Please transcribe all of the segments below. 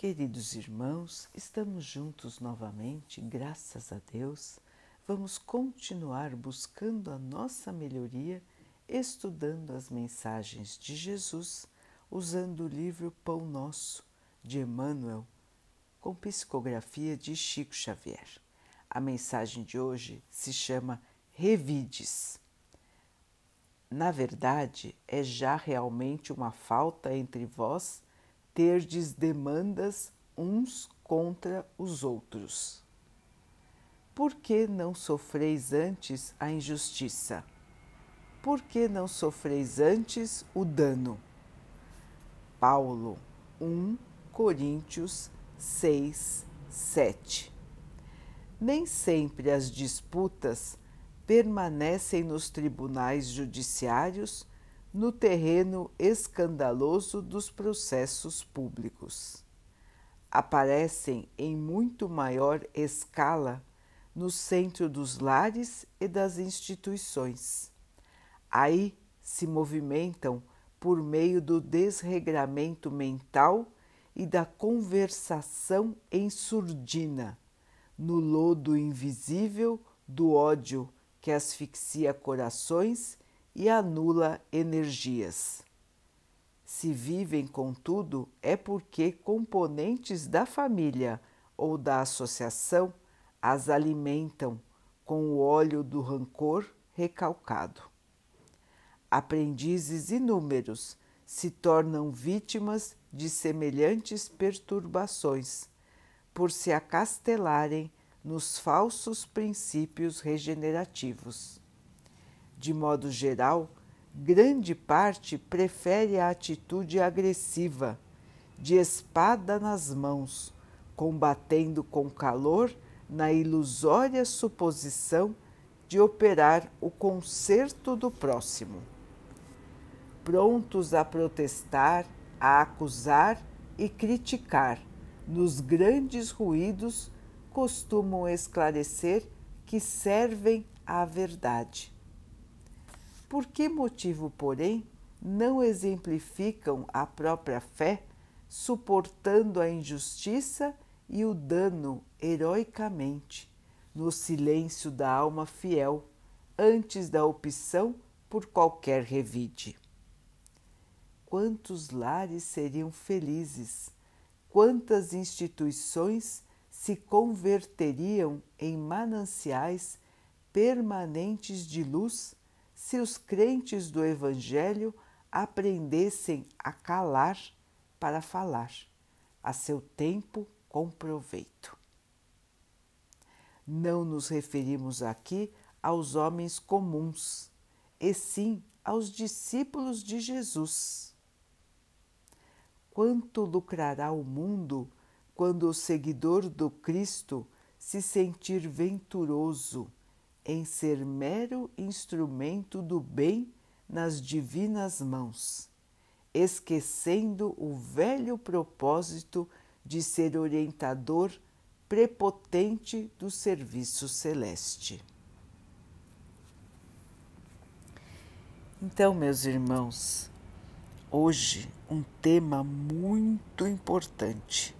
Queridos irmãos, estamos juntos novamente, graças a Deus. Vamos continuar buscando a nossa melhoria, estudando as mensagens de Jesus, usando o livro Pão Nosso, de Emmanuel, com psicografia de Chico Xavier. A mensagem de hoje se chama Revides. Na verdade, é já realmente uma falta entre vós terdes demandas uns contra os outros. Por que não sofreis antes a injustiça? Por que não sofreis antes o dano? Paulo 1 Coríntios 6, 7 Nem sempre as disputas permanecem nos tribunais judiciários no terreno escandaloso dos processos públicos. Aparecem em muito maior escala no centro dos lares e das instituições. Aí se movimentam por meio do desregramento mental e da conversação em surdina, no lodo invisível do ódio que asfixia corações e anula energias. Se vivem, contudo, é porque componentes da família ou da associação as alimentam com o óleo do rancor recalcado. Aprendizes inúmeros se tornam vítimas de semelhantes perturbações, por se acastelarem nos falsos princípios regenerativos. De modo geral, grande parte prefere a atitude agressiva, de espada nas mãos, combatendo com calor na ilusória suposição de operar o conserto do próximo. Prontos a protestar, a acusar e criticar, nos grandes ruídos, costumam esclarecer que servem à verdade por que motivo, porém, não exemplificam a própria fé, suportando a injustiça e o dano heroicamente, no silêncio da alma fiel, antes da opção por qualquer revide? Quantos lares seriam felizes, quantas instituições se converteriam em mananciais permanentes de luz se os crentes do Evangelho aprendessem a calar para falar, a seu tempo com proveito. Não nos referimos aqui aos homens comuns, e sim aos discípulos de Jesus. Quanto lucrará o mundo quando o seguidor do Cristo se sentir venturoso em ser mero instrumento do bem nas divinas mãos, esquecendo o velho propósito de ser orientador prepotente do serviço celeste. Então, meus irmãos, hoje um tema muito importante,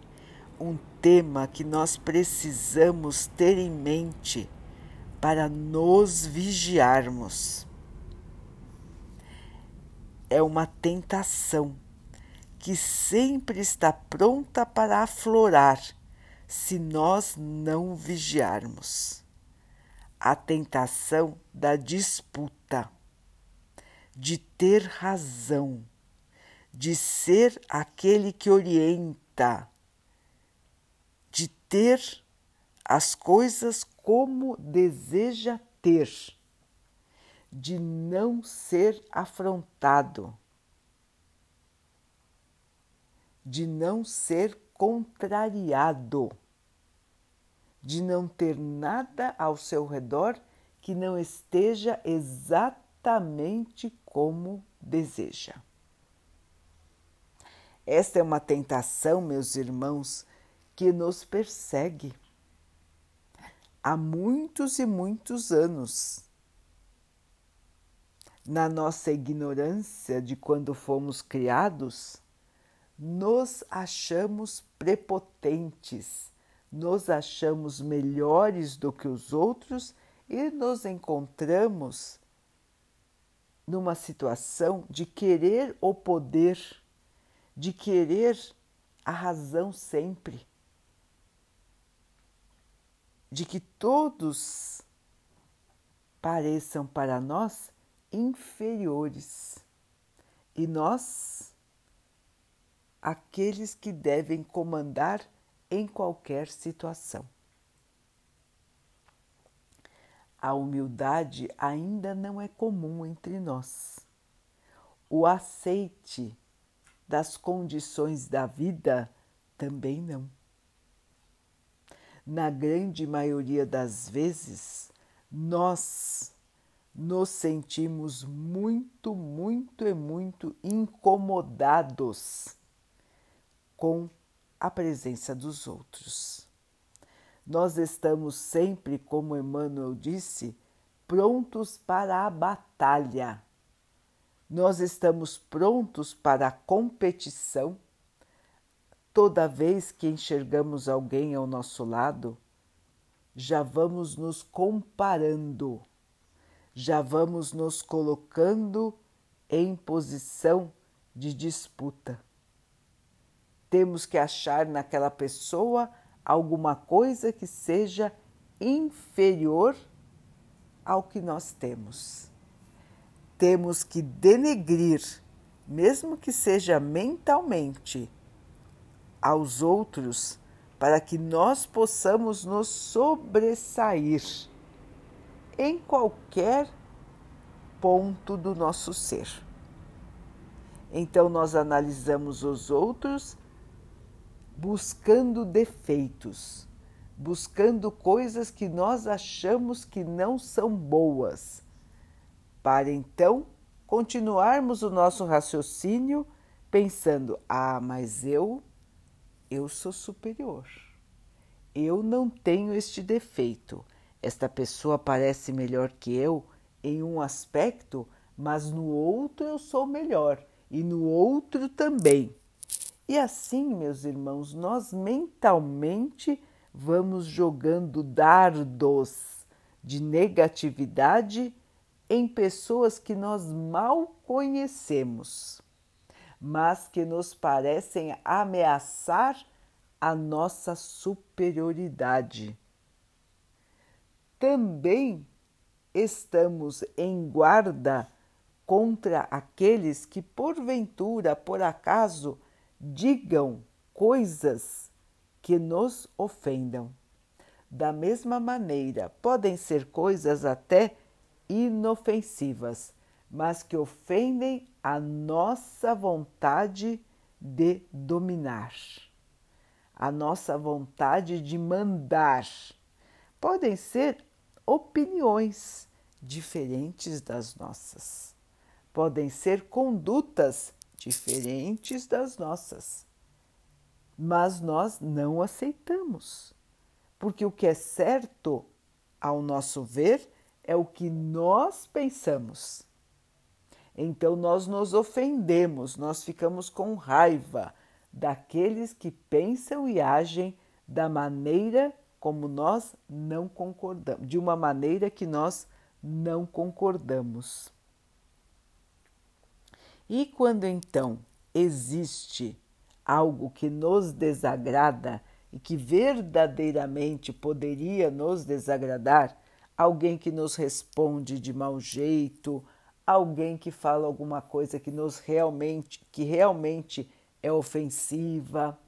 um tema que nós precisamos ter em mente para nos vigiarmos. É uma tentação que sempre está pronta para aflorar se nós não vigiarmos. A tentação da disputa, de ter razão, de ser aquele que orienta, de ter as coisas como deseja ter, de não ser afrontado, de não ser contrariado, de não ter nada ao seu redor que não esteja exatamente como deseja. Esta é uma tentação, meus irmãos, que nos persegue há muitos e muitos anos. Na nossa ignorância de quando fomos criados, nos achamos prepotentes, nos achamos melhores do que os outros e nos encontramos numa situação de querer o poder, de querer a razão sempre, de que todos pareçam para nós inferiores e nós aqueles que devem comandar em qualquer situação. A humildade ainda não é comum entre nós. O aceite das condições da vida também não. Na grande maioria das vezes, nós nos sentimos muito, muito e muito incomodados com a presença dos outros. Nós estamos sempre, como Emmanuel disse, prontos para a batalha. Nós estamos prontos para a competição. Toda vez que enxergamos alguém ao nosso lado, já vamos nos comparando, já vamos nos colocando em posição de disputa. Temos que achar naquela pessoa alguma coisa que seja inferior ao que nós temos. Temos que denegrir, mesmo que seja mentalmente, aos outros para que nós possamos nos sobressair em qualquer ponto do nosso ser. Então, nós analisamos os outros buscando defeitos, buscando coisas que nós achamos que não são boas, para então continuarmos o nosso raciocínio pensando: ah, mas eu, eu sou superior, eu não tenho este defeito. Esta pessoa parece melhor que eu em um aspecto, mas no outro eu sou melhor e no outro também. E assim, meus irmãos, nós mentalmente vamos jogando dardos de negatividade em pessoas que nós mal conhecemos, mas que nos parecem ameaçar a nossa superioridade. Também estamos em guarda contra aqueles que, porventura, por acaso, digam coisas que nos ofendam. Da mesma maneira, podem ser coisas até inofensivas, mas que ofendem a nossa vontade de dominar, a nossa vontade de mandar. Podem ser opiniões diferentes das nossas, podem ser condutas diferentes das nossas. Mas nós não aceitamos, porque o que é certo, ao nosso ver, é o que nós pensamos. Então nós nos ofendemos, nós ficamos com raiva daqueles que pensam e agem da maneira como nós não concordamos, de uma maneira que nós não concordamos. E quando então existe algo que nos desagrada e que verdadeiramente poderia nos desagradar, alguém que nos responde de mau jeito, alguém que fala alguma coisa que nos realmente que realmente é ofensiva,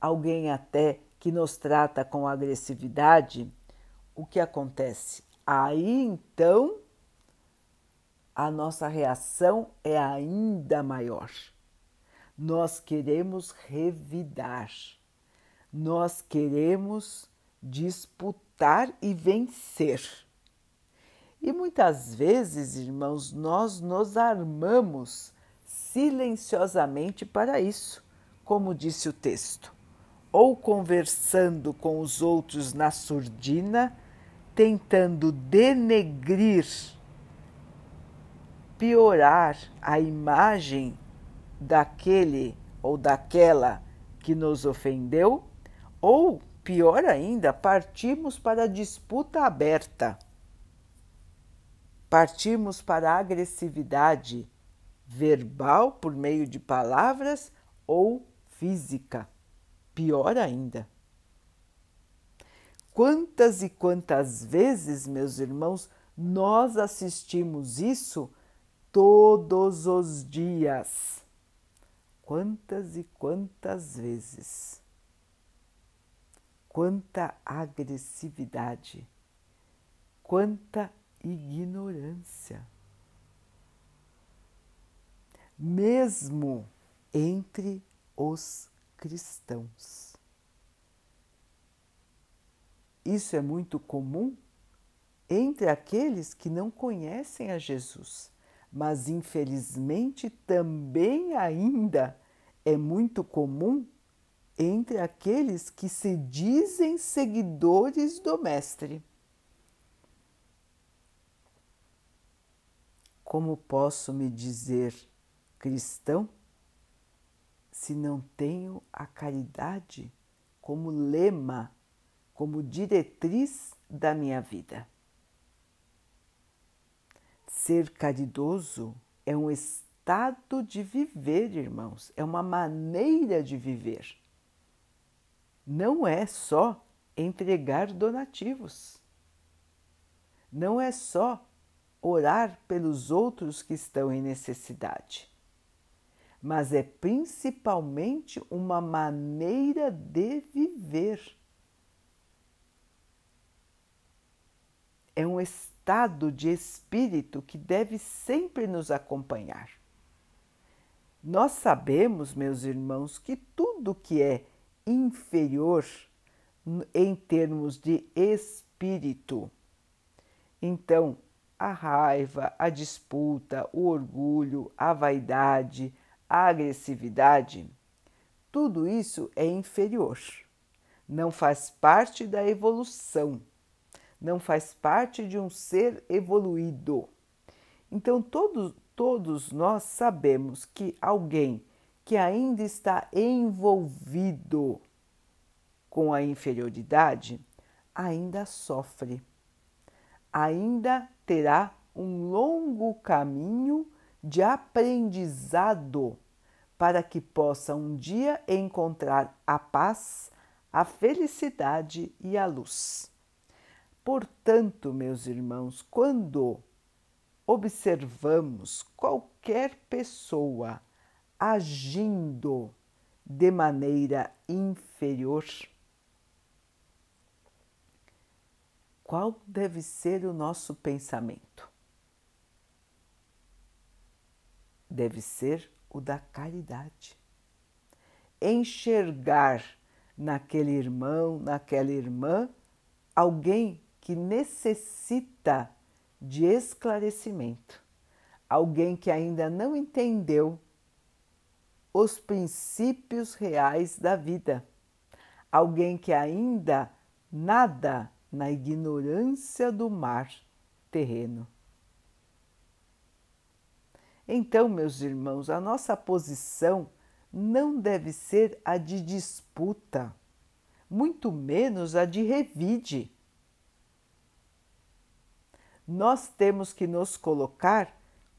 alguém até que nos trata com agressividade, o que acontece? Aí então a nossa reação é ainda maior. Nós queremos revidar, nós queremos disputar e vencer. E muitas vezes, irmãos, nós nos armamos silenciosamente para isso, como disse o texto, ou conversando com os outros na surdina, tentando denegrir piorar a imagem daquele ou daquela que nos ofendeu, ou, pior ainda, partimos para a disputa aberta. Partimos para a agressividade verbal por meio de palavras ou física. Pior ainda. Quantas e quantas vezes, meus irmãos, nós assistimos isso todos os dias. Quantas e quantas vezes. Quanta agressividade, quanta ignorância. Mesmo entre os cristãos. Isso é muito comum entre aqueles que não conhecem a Jesus, mas infelizmente também ainda é muito comum entre aqueles que se dizem seguidores do Mestre. Como posso me dizer cristão se não tenho a caridade como lema, como diretriz da minha vida? Ser caridoso é um estado de viver, irmãos, é uma maneira de viver. Não é só entregar donativos. Não é só orar pelos outros que estão em necessidade, mas é principalmente uma maneira de viver. É um estado de espírito que deve sempre nos acompanhar. Nós sabemos, meus irmãos, que tudo que é inferior em termos de espírito, então a raiva, a disputa, o orgulho, a vaidade, a agressividade, tudo isso é inferior, não faz parte da evolução. Não faz parte de um ser evoluído. Então, todos, todos nós sabemos que alguém que ainda está envolvido com a inferioridade ainda sofre, ainda terá um longo caminho de aprendizado para que possa um dia encontrar a paz, a felicidade e a luz. Portanto, meus irmãos, quando observamos qualquer pessoa agindo de maneira inferior, qual deve ser o nosso pensamento? Deve ser o da caridade. Enxergar naquele irmão, naquela irmã, alguém que necessita de esclarecimento, alguém que ainda não entendeu os princípios reais da vida, alguém que ainda nada na ignorância do mar terreno. Então, meus irmãos, a nossa posição não deve ser a de disputa, muito menos a de revide nós temos que nos colocar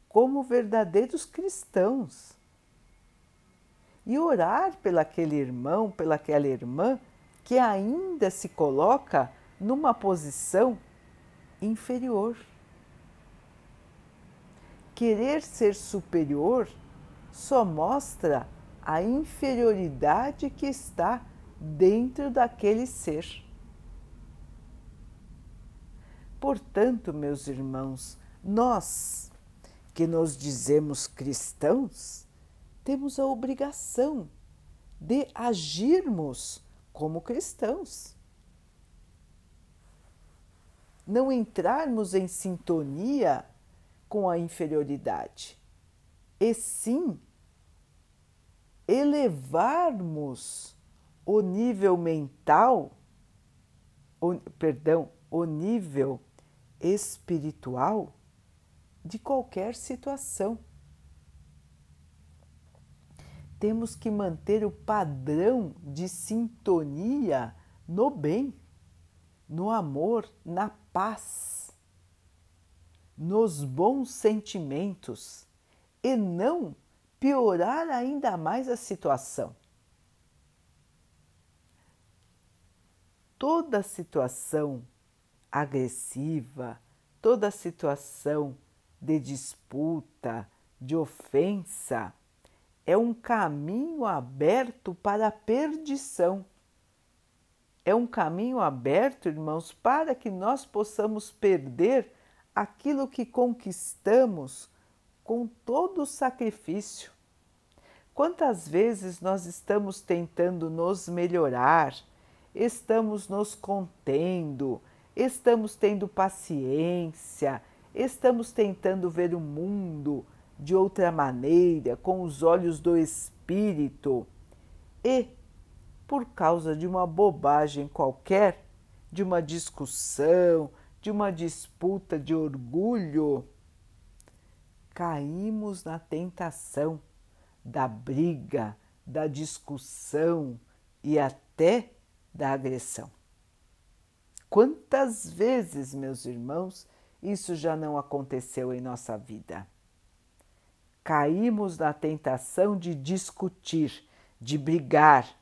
como verdadeiros cristãos e orar pelaquele irmão, pelaquela irmã que ainda se coloca numa posição inferior. Querer ser superior só mostra a inferioridade que está dentro daquele ser. Portanto, meus irmãos, nós que nos dizemos cristãos, temos a obrigação de agirmos como cristãos. Não entrarmos em sintonia com a inferioridade, e sim elevarmos o nível mental, o, perdão, o nível espiritual de qualquer situação. temos que manter o padrão de sintonia no bem, no amor, na paz, nos bons sentimentos e não piorar ainda mais a situação. Toda situação agressiva, toda situação de disputa, de ofensa, é um caminho aberto para a perdição. É um caminho aberto, irmãos, para que nós possamos perder aquilo que conquistamos com todo o sacrifício. Quantas vezes nós estamos tentando nos melhorar, estamos nos contendo, estamos tendo paciência, estamos tentando ver o mundo de outra maneira, com os olhos do espírito, e, por causa de uma bobagem qualquer, de uma discussão, de uma disputa de orgulho, caímos na tentação da briga, da discussão e até da agressão. Quantas vezes, meus irmãos, isso já não aconteceu em nossa vida? Caímos na tentação de discutir, de brigar,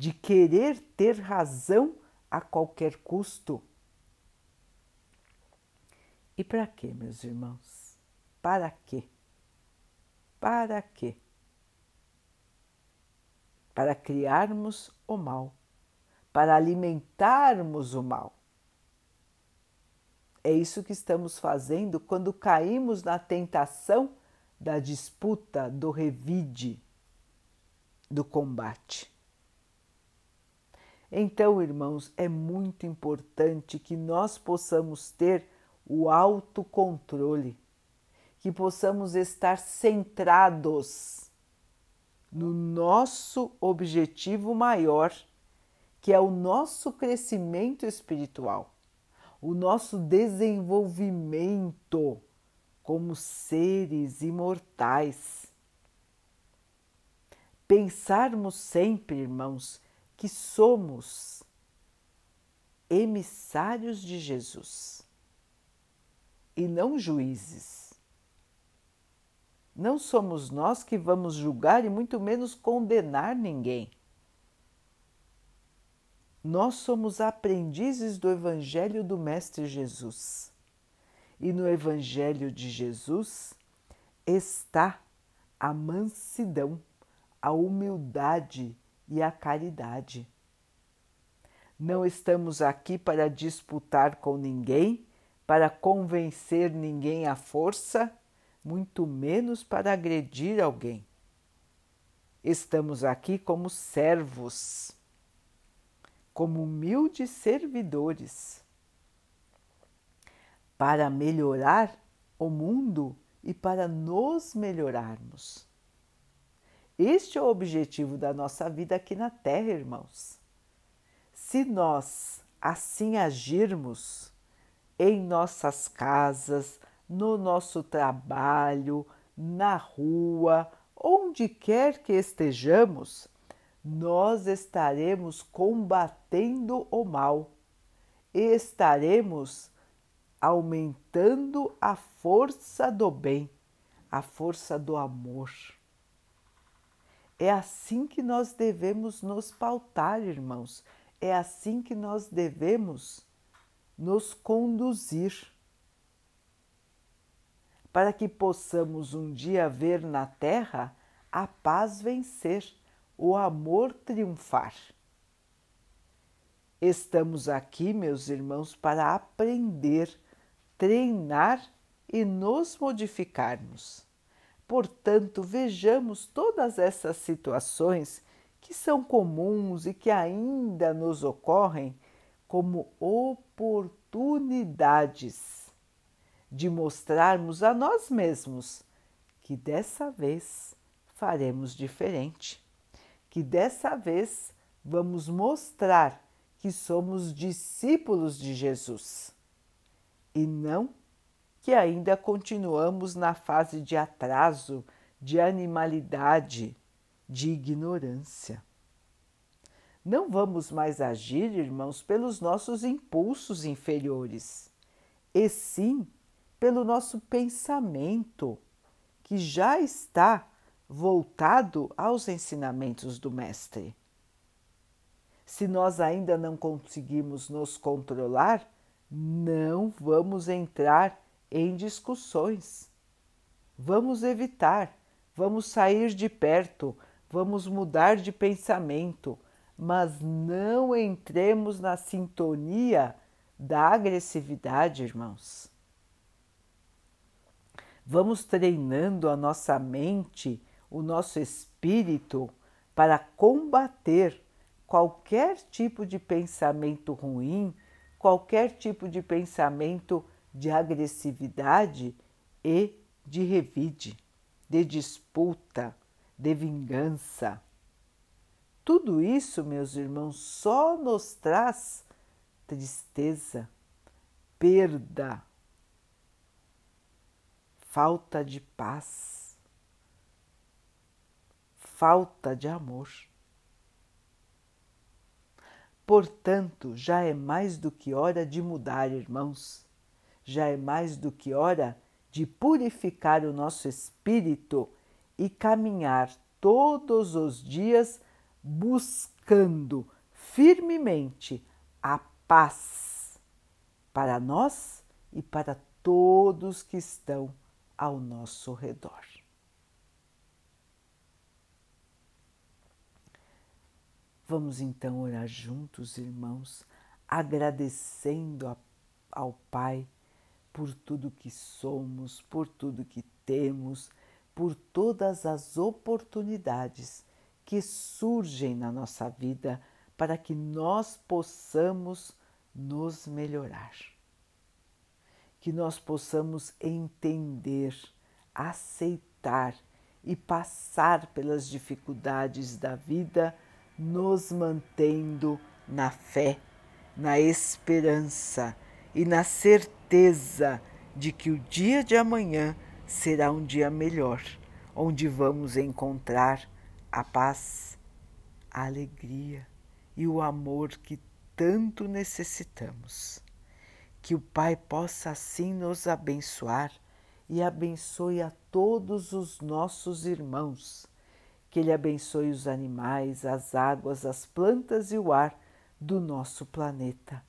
de querer ter razão a qualquer custo. E para quê, meus irmãos? Para quê? Para quê? Para criarmos o mal para alimentarmos o mal. É isso que estamos fazendo quando caímos na tentação da disputa, do revide, do combate. Então, irmãos, é muito importante que nós possamos ter o autocontrole, que possamos estar centrados no nosso objetivo maior que é o nosso crescimento espiritual, o nosso desenvolvimento como seres imortais. Pensarmos sempre, irmãos, que somos emissários de Jesus e não juízes. Não somos nós que vamos julgar e muito menos condenar ninguém. Nós somos aprendizes do Evangelho do Mestre Jesus. E no Evangelho de Jesus está a mansidão, a humildade e a caridade. Não estamos aqui para disputar com ninguém, para convencer ninguém à força, muito menos para agredir alguém. Estamos aqui como servos como humildes servidores para melhorar o mundo e para nos melhorarmos. Este é o objetivo da nossa vida aqui na Terra, irmãos. Se nós assim agirmos em nossas casas, no nosso trabalho, na rua, onde quer que estejamos, nós estaremos combatendo o mal e estaremos aumentando a força do bem, a força do amor. É assim que nós devemos nos pautar, irmãos, é assim que nós devemos nos conduzir. Para que possamos um dia ver na terra a paz vencer o amor triunfar. Estamos aqui, meus irmãos, para aprender, treinar e nos modificarmos. Portanto, vejamos todas essas situações que são comuns e que ainda nos ocorrem como oportunidades de mostrarmos a nós mesmos que dessa vez faremos diferente que dessa vez vamos mostrar que somos discípulos de Jesus e não que ainda continuamos na fase de atraso, de animalidade, de ignorância. Não vamos mais agir, irmãos, pelos nossos impulsos inferiores, e sim pelo nosso pensamento, que já está voltado aos ensinamentos do Mestre. Se nós ainda não conseguimos nos controlar, não vamos entrar em discussões. Vamos evitar, vamos sair de perto, vamos mudar de pensamento, mas não entremos na sintonia da agressividade, irmãos. Vamos treinando a nossa mente, o nosso espírito para combater qualquer tipo de pensamento ruim, qualquer tipo de pensamento de agressividade e de revide, de disputa, de vingança. Tudo isso, meus irmãos, só nos traz tristeza, perda, falta de paz, falta de amor. Portanto, já é mais do que hora de mudar, irmãos. Já é mais do que hora de purificar o nosso espírito e caminhar todos os dias buscando firmemente a paz para nós e para todos que estão ao nosso redor. Vamos então orar juntos, irmãos, agradecendo ao Pai por tudo que somos, por tudo que temos, por todas as oportunidades que surgem na nossa vida para que nós possamos nos melhorar. Que nós possamos entender, aceitar e passar pelas dificuldades da vida nos mantendo na fé, na esperança e na certeza de que o dia de amanhã será um dia melhor, onde vamos encontrar a paz, a alegria e o amor que tanto necessitamos. Que o Pai possa assim nos abençoar e abençoe a todos os nossos irmãos que Ele abençoe os animais, as águas, as plantas e o ar do nosso planeta.